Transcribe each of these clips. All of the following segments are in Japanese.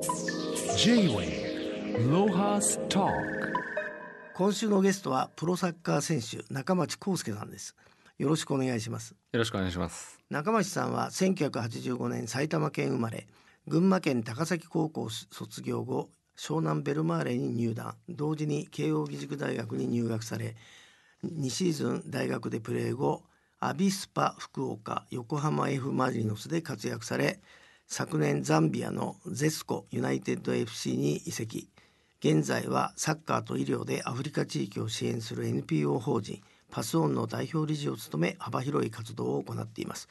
J-Way ロハスタ今週のゲストはプロサッカー選手中町康介さんです。よろしくお願いします。よろしくお願いします。中町さんは1985年埼玉県生まれ群馬県高崎高校卒業後湘南ベルマーレに入団。同時に慶應義塾大学に入学され2シーズン大学でプレー後アビスパ福岡横浜 F・ マリノスで活躍され昨年ザンビアのゼスコユナイテッド FC に移籍。現在はサッカーと医療でアフリカ地域を支援する NPO 法人パスオンの代表理事を務め幅広い活動を行っています。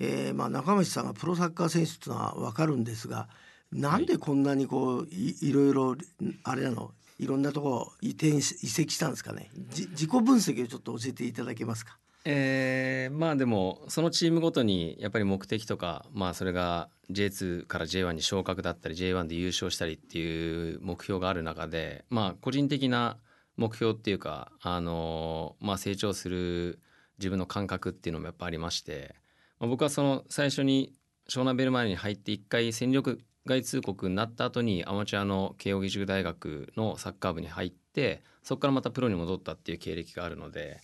えーまあ、中町さんがプロサッカー選手というのは分かるんですがなんでこんなにこういいろいろあれなの？いろんなとこ移転移籍したんですかね？自己分析をちょっと教えていただけますか？えー、まあでもそのチームごとにやっぱり目的とかまあそれが J2 から J1 に昇格だったり J1 で優勝したりっていう目標がある中でまあ個人的な目標っていうかあのまあ成長する自分の感覚っていうのもやっぱありまして、まあ、僕はその最初に湘南ベルマーレに入って一回戦力外通告になった後にアマチュアの慶應義塾大学のサッカー部に入ってそこからまたプロに戻ったっていう経歴があるので。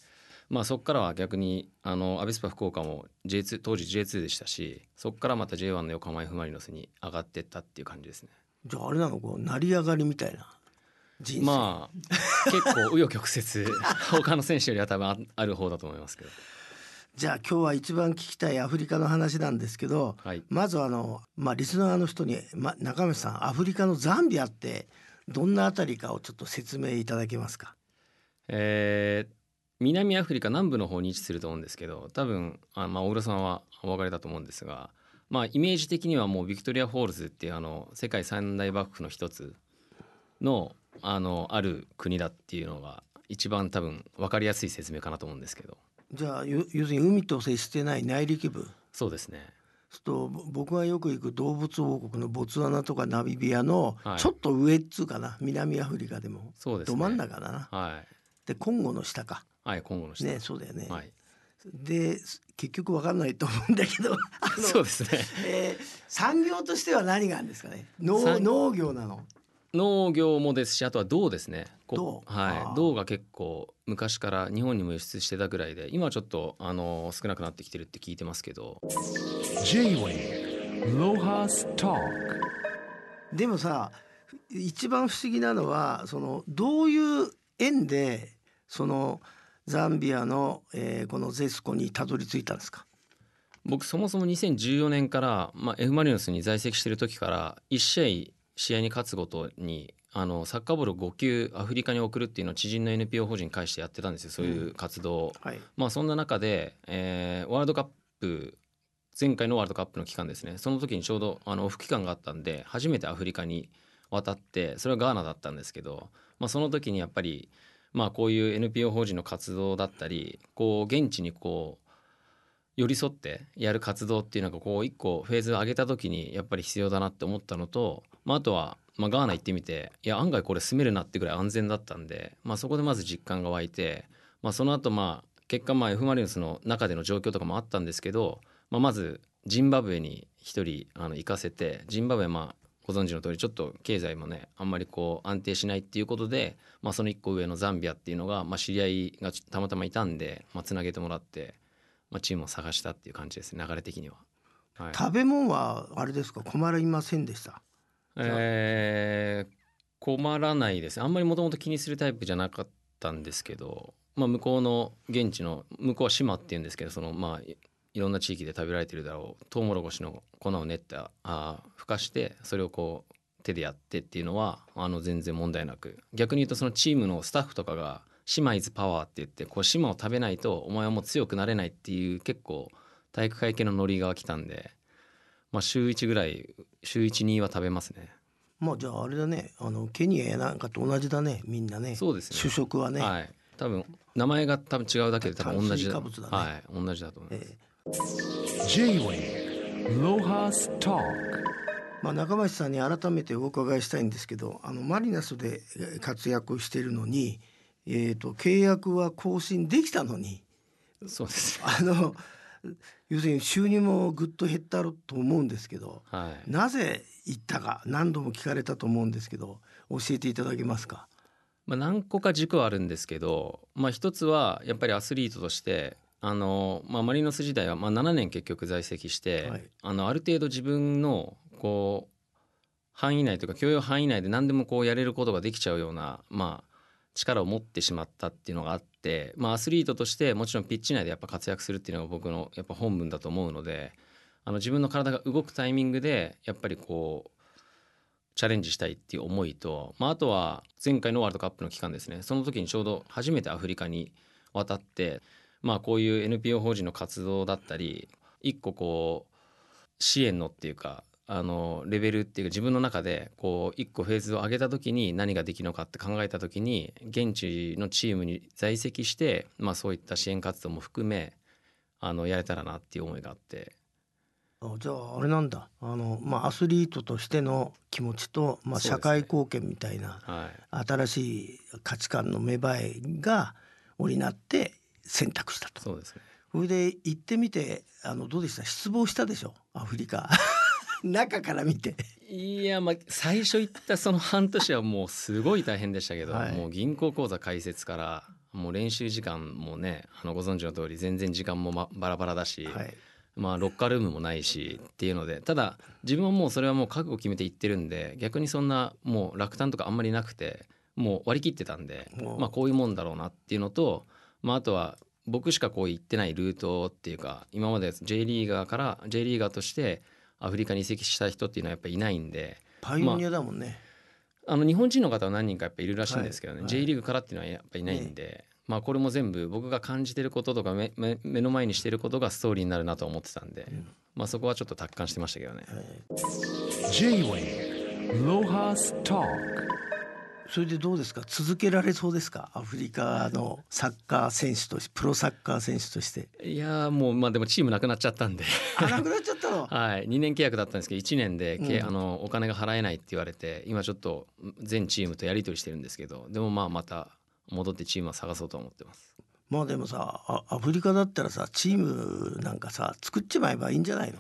まあ、そこからは逆にあのアビスパ福岡も J2 当時 J2 でしたしそこからまた J1 の横浜 F・ マリノスに上がってったっていう感じですね。じゃああれなの？こう成り上がりみたいな？人生、まあ結構紆余曲折。他の選手よりは多分あある方だと思いますけど。じゃあ今日は一番聞きたいアフリカの話なんですけどはい、まずあの、まあ、リスナーの人に、ま、中町さんアフリカのザンビアってどんなあたりかをちょっと説明いただけますか？えー南アフリカ南部の方に位置すると思うんですけど多分あ、まあ、大浦さんはお分かりだと思うんですが、まあ、イメージ的にはもうビクトリア・フォールズっていうあの世界三大瀑布の一つのあのある国だっていうのが一番多分分かりやすい説明かなと思うんですけど。じゃあ要要するに海と接してない内陸部。そうですね。するとぼ僕がよく行く動物王国のボツワナとかナミビアのはい。ちょっと上っつうかな、南アフリカでも。そうですね。ど真ん中だな。はい。でコンゴの下かはい今後の下ねそうだよね。はい。で結局わかんないと思うんだけど そうですね。えー産業としては何があるんですかね？農産農業なの？農業もですしあとは銅ですね。こ銅。はい。銅が結構昔から日本にも輸出してたぐらいで今はちょっとあの少なくなってきてるって聞いてますけど。J-Way ロハスタでもさ一番不思議なのはそのどういう縁でそのザンビアの、えーこのゼスコにたどり着いたんですか？僕そもそも2014年から、まあ、F・ マリノスに在籍してる時から1試合試合に勝つごとにあのサッカーボールを5球アフリカに送るっていうのを知人の NPO 法人に介してやってたんですよそういう活動を。はい。まあそんな中で、えーワールドカップ前回のワールドカップの期間ですね。その時にちょうどあのオフ期間があったんで初めてアフリカに渡ってそれはガーナだったんですけど、まあ、その時にやっぱり、まあ、こういう NPO 法人の活動だったりこう現地にこう寄り添ってやる活動っていうのがこう一個フェーズを上げた時にやっぱり必要だなって思ったのと、まあ、あとは、まあ、ガーナ行ってみていや案外これ住めるなってぐらい安全だったんで、まあ、そこでまず実感が湧いて、まあ、その後まあ結果まあ F・ マリノスの中での状況とかもあったんですけど、まあ、まずジンバブエに一人あの行かせてジンバブエまあご存知の通りちょっと経済もねあんまりこう安定しないっていうことで、まあ、その一個上のザンビアっていうのが、まあ、知り合いがたまたまいたんで、まあ、つなげてもらって、まあ、チームを探したっていう感じですね流れ的には。はい。食べ物はあれですか？困りませんでした？えー困らないです。あんまりもともと気にするタイプじゃなかったんですけど、まあ、向こうの現地の向こうは島っていうんですけどそのまあいいろんな地域で食べられてるだろう。トウモロコシの粉を練ったあーふかしてそれをこう手でやってっていうのはあの全然問題なく。逆に言うとそのチームのスタッフとかが「島イズパワー」って言ってこう島を食べないとお前はもう強くなれないっていう結構体育会系のノリが来たんで、まあ、週1ぐらい週12は食べますね。まあじゃああれだね。あのケニアやなんかと同じだね。みんなね。そうですね。主食はね、はい。多分名前が多分違うだけで多分同じね。はい、同じだと思います。え J-Way ロハスタまあ、中町さんに改めてお伺いしたいんですけどあのマリナスでえー活躍しているのに、えー、と契約は更新できたのにそうです。あの要するに収入もぐっと減ったろと思うんですけどはい。なぜ行ったか何度も聞かれたと思うんですけど教えていただけますか？まあ、何個か軸はあるんですけど、まあ、一つはやっぱりアスリートとしてあの、まあ、マリノス時代はまあ7年結局在籍して、はい。あのある程度自分のこう範囲内というか許容範囲内で何でもこうやれることができちゃうような、まあ、力を持ってしまったっていうのがあって、まあ、アスリートとしてもちろんピッチ内でやっぱ活躍するっていうのが僕のやっぱ本分だと思うのであの自分の体が動くタイミングでやっぱりこうチャレンジしたいっていう思いと、まあ、あとは前回のワールドカップの期間ですね。その時にちょうど初めてアフリカに渡って、まあ、こういう NPO 法人の活動だったり一個こう支援のっていうかあのレベルっていうか自分の中でこう一個フェーズを上げた時に何ができるのかって考えた時に現地のチームに在籍して、まあ、そういった支援活動も含めあのやれたらなっていう思いがあって。あじゃああれなんだ。あの、まあ、アスリートとしての気持ちと、まあ、社会貢献みたいな、はい。新しい価値観の芽生えが織りなって選択したと。そうですね。それで行ってみてあのどうでした？失望したでしょ？アフリカ。中から見て。いやまあ最初行ったその半年はもうすごい大変でしたけど、はい。もう銀行口座開設からもう練習時間もねあのご存知の通り全然時間も、ま、バラバラだし、はい。まあロッカールームもないしっていうのでただ自分はもうそれはもう覚悟決めて行ってるんで逆にそんなもう落胆とかあんまりなくてもう割り切ってたんでまあこういうもんだろうなっていうのと、まあ、あとは僕しかこう行ってないルートっていうか今まで J リーガーから J リーガーとしてアフリカに移籍した人っていうのはやっぱりいないんでパイオニアだもんね。あの日本人の方は何人かやっぱいるらしいんですけどね、はい。J リーグからっていうのはやっぱいないんで、まあこれも全部僕が感じてることとか目目目の前にしてることがストーリーになるなと思ってたんで、まあそこはちょっと達観してましたけどね。J-Way Lohas Talk それでどうですか？続けられそうですか？アフリカのサッカー選手としてプロサッカー選手として。いやーもうまあでもチームなくなっちゃったんで。あなくなっちゃったの？はい。2年契約だったんですけど1年でけ、うん。あのお金が払えないって言われて今ちょっと全チームとやり取りしてるんですけどでもまあまた戻ってチームは探そうと思ってます。まあでもさあアフリカだったらさチームなんかさ作っちまえばいいんじゃないの？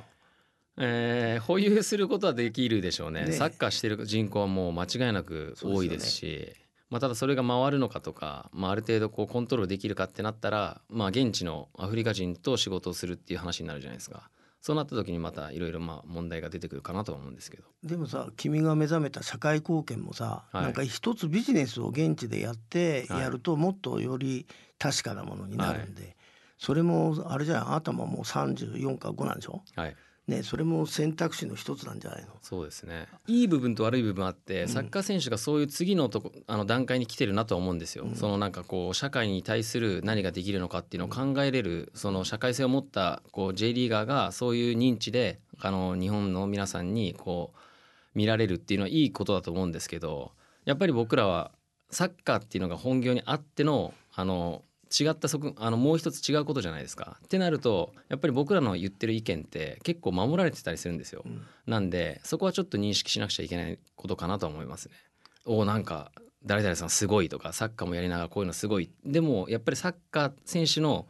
えー保有することはできるでしょうね。ね。サッカーしてる人口はもう間違いなく多いですし。まあ、ただそれが回るのかとか、まあ、ある程度こうコントロールできるかってなったら、まあ、現地のアフリカ人と仕事をするっていう話になるじゃないですか。そうなった時にまたいろいろまあ問題が出てくるかなとは思うんですけど。でもさ君が目覚めた社会貢献もさ、はい。なんか一つビジネスを現地でやってはい。やるともっとより確かなものになるんで、それもあれじゃなたももう34か5なんでしょ？はいねそれも選択肢の一つなんじゃないの？そうですね。いい部分と悪い部分あって、サッカー選手がそういう次のとこあの段階に来てるなとは思うんですよ、そのなんかこう社会に対する何ができるのかっていうのを考えれるその社会性を持ったこう J リーガーがそういう認知であの日本の皆さんにこう見られるっていうのはいいことだと思うんですけどやっぱり僕らはサッカーっていうのが本業にあってのあの違った側あのもう一つ違うことじゃないですか。ってなるとやっぱり僕らの言ってる意見って結構守られてたりするんですよ。なんでそこはちょっと認識しなくちゃいけないことかなとは思いますね。おなんか誰々さんすごいとかサッカーもやりながらこういうのすごいでもやっぱりサッカー選手の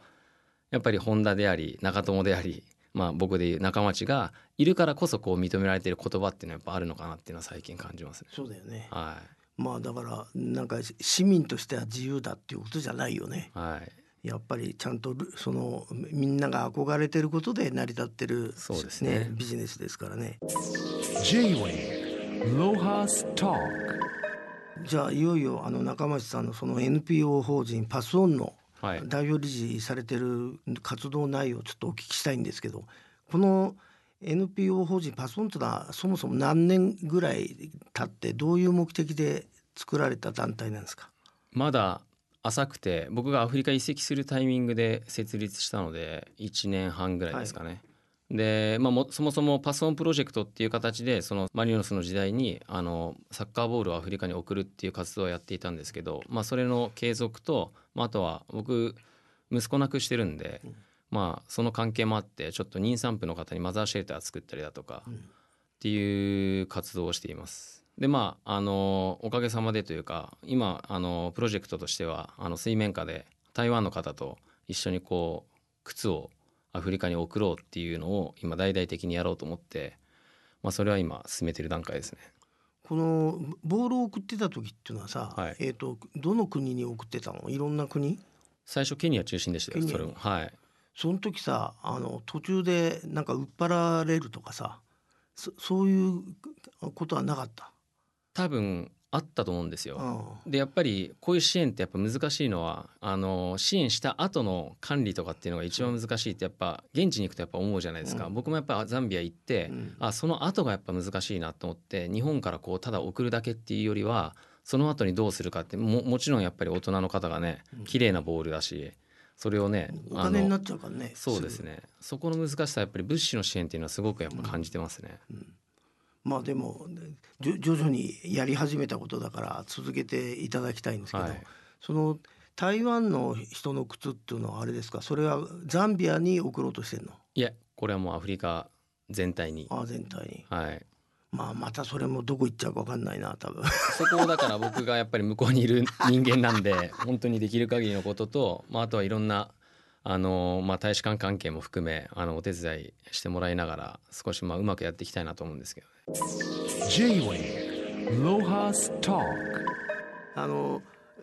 やっぱり本田であり長友であり、まあ、僕でいう仲間ちがいるからこそこう認められている言葉っていうのはやっぱあるのかなっていうのは最近感じますね。そうだよねはまあだからなんか市民としては自由だっていうことじゃないよね。い、はい、やっぱりちゃんとルそのみんなが憧れてることで成り立ってるそうですね。ビジネスですからね。J-Way Lohas Talk じゃあいよいよあの中町さんのその NPO 法人パスオンのはい。代表理事されてる活動内容をちょっとお聞きしたいんですけどこの NPO 法人パスオンというのはそもそも何年ぐらい経ってどういう目的で作られた団体なんですか？まだ浅くて僕がアフリカ移籍するタイミングで設立したので1年半ぐらいですかね。で、まあ、もそもそもパスオンプロジェクトっていう形でそのマリノスの時代にあのサッカーボールをアフリカに送るっていう活動をやっていたんですけど、まあ、それの継続と、まあ、あとは僕息子亡くしてるんで、まあ、その関係もあってちょっと妊産婦の方にマザーシェルター作ったりだとかっていう活動をしています。でまああのおかげさまでというか今あのプロジェクトとしてはあの水面下で台湾の方と一緒にこう靴をアフリカに送ろうっていうのを今大々的にやろうと思って、まあ、それは今進めてる段階ですね。このボールを送ってた時っていうのはさ、はい。えっ、とどの国に送ってたの？いろんな国？最初ケニア中心でしたよそれも。はいその時さあの途中でなんか売っ払われるとかさそそういうことはなかった？多分あったと思うんですよ。うんでやっぱりこういう支援ってやっぱ難しいのはあの支援した後の管理とかっていうのが一番難しいってやっぱ現地に行くとやっぱ思うじゃないですか、うん僕もやっぱザンビア行って、うんあその後がやっぱ難しいなと思って日本からこうただ送るだけっていうよりはその後にどうするかってももちろんやっぱり大人の方がねうん綺麗なボールだしそれをねお金になっちゃうからね。そうですねそこの難しさはやっぱり物資の支援っていうのはすごくやっぱ感じてますね。すぐ。まあでも徐々にやり始めたことだから続けていただきたいんですけど、はいその台湾の人の靴っていうのはあれですか？それはザンビアに送ろうとしてんの？いやこれはもうアフリカ全体に、あ全体に。はい、まあまたそれもどこ行っちゃうか分かんないな多分。そこをだから僕がやっぱり向こうにいる人間なんで 本当にできる限りのことと、まあ、あとはいろんなあの、まあ、大使館関係も含めあのお手伝いしてもらいながら少しまあうまくやっていきたいなと思うんですけどね。J-Way Lohas Talk あの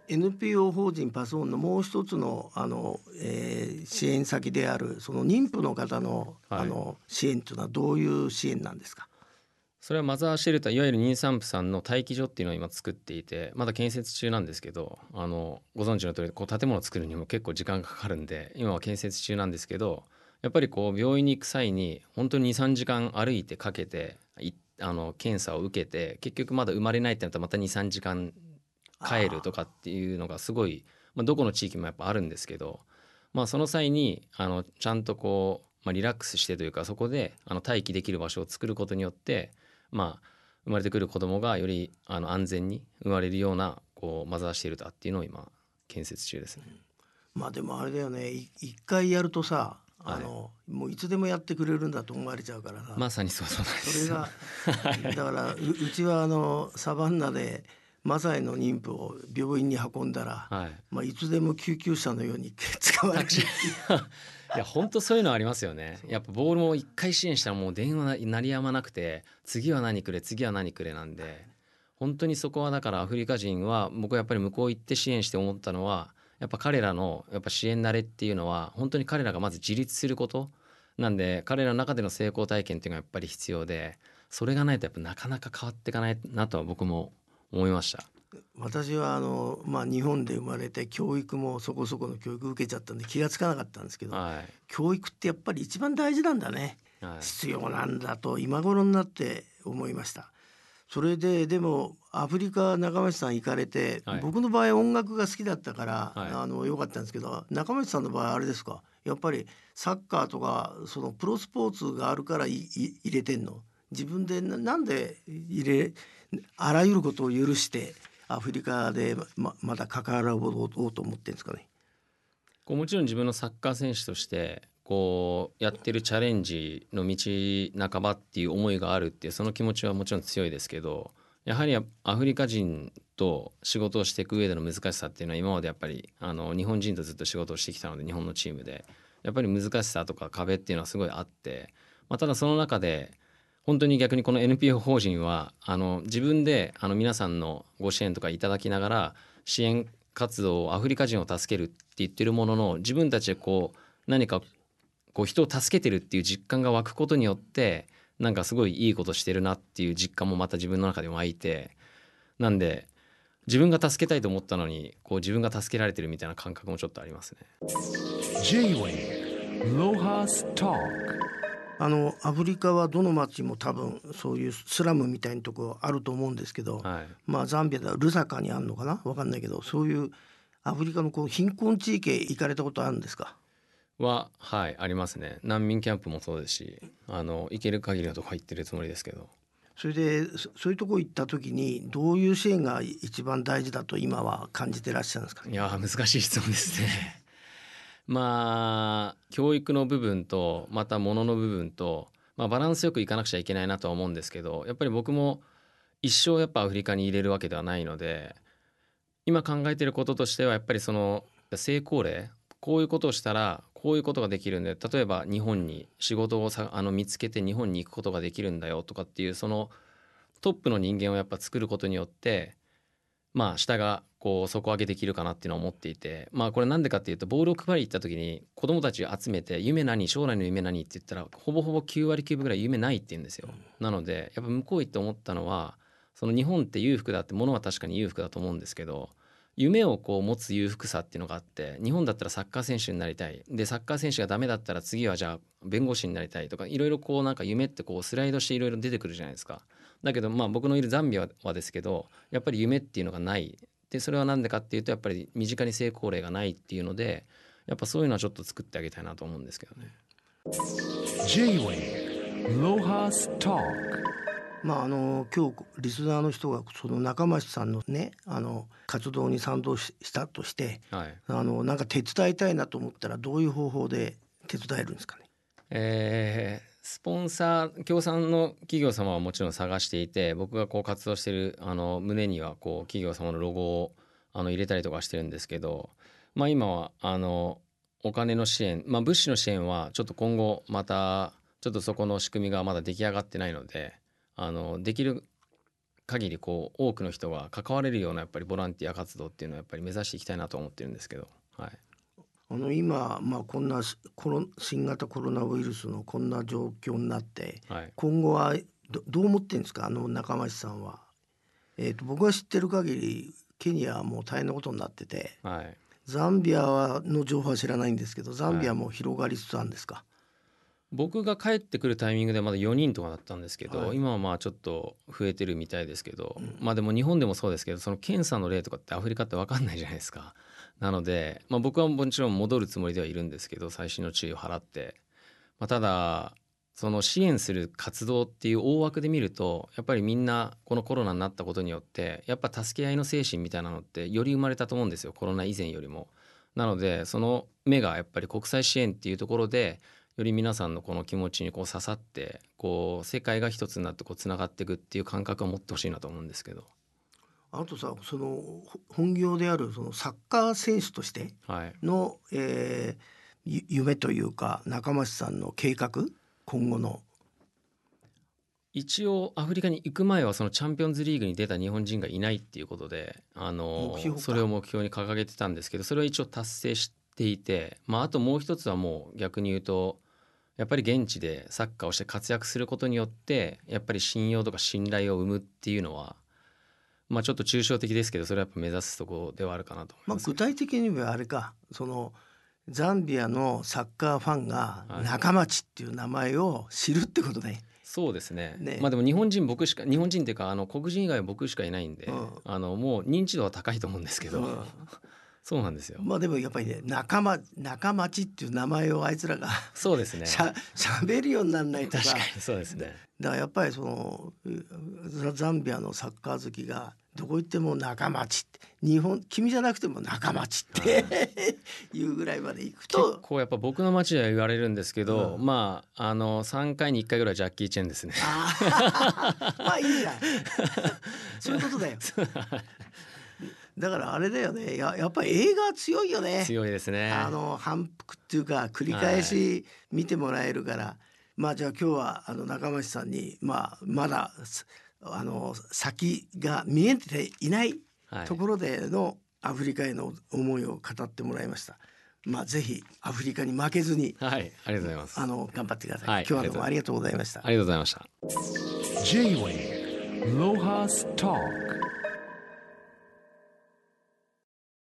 NPO 法人パソーンのもう一つのあの、えー支援先であるその妊婦の方の,、はいあの支援というのはどういう支援なんですか？それはマザーシェルターいわゆる妊産婦さんの待機所っていうのを今作っていてまだ建設中なんですけどあのご存知の通りこう建物を作るにも結構時間がかかるんで今は建設中なんですけどやっぱりこう病院に行く際に本当に23時間歩いてかけてあの検査を受けて結局まだ生まれないってなったらまた23時間帰るとかっていうのがすごい、まあ、どこの地域もやっぱあるんですけど、まあ、その際にあのちゃんとこう、まあ、リラックスしてというかそこであの待機できる場所を作ることによって、まあ、生まれてくる子供がよりあの安全に生まれるようなこうマザーシェルターっていうのを今建設中ですね。まあでもあれだよね。い一回やるとさあの、もういつでもやってくれるんだと思われちゃうからさ、まさにそうそうなんですそれがだからううちはあのサバンナでマサイの妊婦を病院に運んだら、はい。まあ、いつでも救急車のように使われて いや本当そういうのありますよね。やっぱボールも一回支援したらもう電話鳴りやまなくて次は何くれ次は何くれなんで。本当にそこはだからアフリカ人は僕はやっぱり向こう行って支援して思ったのはやっぱ彼らのやっぱ支援慣れっていうのは本当に彼らがまず自立すること。なんで彼らの中での成功体験っていうのがやっぱり必要でそれがないとやっぱなかなか変わっていかないなとは僕も思いました。私はあの、まあ、日本で生まれて教育もそこそこの教育受けちゃったんで気がつかなかったんですけど、はい。教育ってやっぱり一番大事なんだね。はい。必要なんだと今頃になって思いました。それででもアフリカ中町さん行かれて、はい。僕の場合音楽が好きだったから、はい。あの良かったんですけど中町さんの場合あれですか？やっぱりサッカーとかそのプロスポーツがあるからいい入れてんの？自分でなんで入れあらゆることを許してアフリカでままだ関わろうと思ってるんですかね。こうもちろん自分のサッカー選手としてこうやってるチャレンジの道半ばっていう思いがあるっていうその気持ちはもちろん強いですけどやはりアフリカ人と仕事をしていく上での難しさっていうのは今までやっぱりあの日本人とずっと仕事をしてきたので日本のチームでやっぱり難しさとか壁っていうのはすごいあって、まあ、ただその中で本当に逆にこの NPO 法人はあの自分であの皆さんのご支援とかいただきながら支援活動をアフリカ人を助けるって言ってるものの自分たちでこう何かこう人を助けてるっていう実感が湧くことによってなんかすごいいいことしてるなっていう実感もまた自分の中で湧いてなんで自分が助けたいと思ったのにこう自分が助けられてるみたいな感覚もちょっとありますね。あのアフリカはどの町も多分そういうスラムみたいなとこあると思うんですけど、はい、まあザンビアではルサカにあるのかな？わかんないけどそういうアフリカのこう貧困地域へ行かれたことあるんですか？ははいありますね。難民キャンプもそうですしあの行ける限りのとこ行ってるつもりですけど。それでそそういうとこ行った時にどういう支援が一番大事だと今は感じてらっしゃるんですか？いやー難しい質問ですね。まあ教育の部分とまた物の部分と、まあ、バランスよくいかなくちゃいけないなとは思うんですけどやっぱり僕も一生やっぱアフリカに入れるわけではないので今考えてることとしてはやっぱりその成功例こういうことをしたらこういうことができるんで例えば日本に仕事をさあの見つけて日本に行くことができるんだよとかっていうそのトップの人間をやっぱ作ることによってまあ下がこう底上げできるかなっていうのは思っていてまあこれなんでかっていうとボールを配りに行った時に子供たちを集めて夢何将来の夢何って言ったらほぼほぼ9割9分ぐらい夢ないって言うんですよ。なのでやっぱ向こう行って思ったのはその日本って裕福だってものは確かに裕福だと思うんですけど夢をこう持つ裕福さっていうのがあって日本だったらサッカー選手になりたいでサッカー選手がダメだったら次はじゃあ弁護士になりたいとかいろいろこうなんか夢ってこうスライドしていろいろ出てくるじゃないですか。だけどまあ僕のいるザンビアはですけどやっぱり夢っていうのがないでそれは何でかっていうとやっぱり身近に成功例がないっていうのでやっぱそういうのはちょっと作ってあげたいなと思うんですけどね。J-Wave Lohas Talk まああの今日リスナーの人がその中町さんのねあの活動に賛同ししたとしてはいあのなんか手伝いたいなと思ったらどういう方法で手伝えるんですかね？えースポンサー協賛の企業様はもちろん探していて僕がこう活動してるあの胸にはこう企業様のロゴをあの入れたりとかしてるんですけど、まあ、今はあのお金の支援、まあ、物資の支援はちょっと今後またちょっとそこの仕組みがまだ出来上がってないのであのできる限りこう多くの人が関われるようなやっぱりボランティア活動っていうのをやっぱり目指していきたいなと思ってるんですけど、はい、あの今、まあ、こんなしコロ新型コロナウイルスのこんな状況になってはい、今後はどどう思ってるんですか？あの中町さんは。えー、と僕が知ってる限りケニアはもう大変なことになっててはい。ザンビアはの情報は知らないんですけどザンビアも広がりつつあるんですか、僕が帰ってくるタイミングでまだ4人とかだったんですけど、はい。今はまあちょっと増えてるみたいですけど、うん。まあでも日本でもそうですけどその検査の例とかってアフリカって分かんないじゃないですか。なので、まあ、僕はもちろん戻るつもりではいるんですけど細心の注意を払って、まあ、ただその支援する活動っていう大枠で見るとやっぱりみんなこのコロナになったことによってやっぱ助け合いの精神みたいなのってより生まれたと思うんですよコロナ以前よりも。なのでその目がやっぱり国際支援っていうところでより皆さんのこの気持ちにこう刺さってこう世界が一つになってこうつながっていくっていう感覚を持ってほしいなと思うんですけど、あとさそのほ本業であるそのサッカー選手としてはい、の、えーゆ夢というか中町さんの計画？今後の。一応アフリカに行く前はそのチャンピオンズリーグに出た日本人がいないっていうことであのそれを目標に掲げてたんですけどそれは一応達成していて、まあ、あともう一つはもう逆に言うとやっぱり現地でサッカーをして活躍することによってやっぱり信用とか信頼を生むっていうのはまあちょっと抽象的ですけどそれはやっぱ目指すところではあるかなと思いまあ、ます。具体的にはあれかそのザンビアのサッカーファンがはい。中町っていう名前を知るってことね。そうですね。ね。まあでも日本人僕しか日本人っていうかあの黒人以外は僕しかいないんで、うん。あのもう認知度は高いと思うんですけど、うんそうなんですよ。まあでもやっぱりね仲間中町っていう名前をあいつらがそうですね。しゃ喋るようにならないとさ確かにそうですね。だからやっぱりそのうザザンビアのサッカー好きがどこ行っても仲町って日本君じゃなくても仲町ってい。うぐらいまで行く結と構やっぱ僕の町では言われるんですけど、うん。まああの3回に1回ぐらいジャッキー・チェンですね。あー。まあいいじゃんそういうことだよだからあれだよねややっぱり映画強いよね強いですね。あの反復っていうか繰り返し見てもらえるから、まあじゃあ今日はあの中町さんにまあまだすあの先が見えていないはいところでのアフリカへの思いを語ってもらいました。まあぜひアフリカに負けずにはい、ありがとうございます。あの頑張ってください。はい今日はどうもありがとうございましたあ。りがとうございました。J-Wave Lohas Talk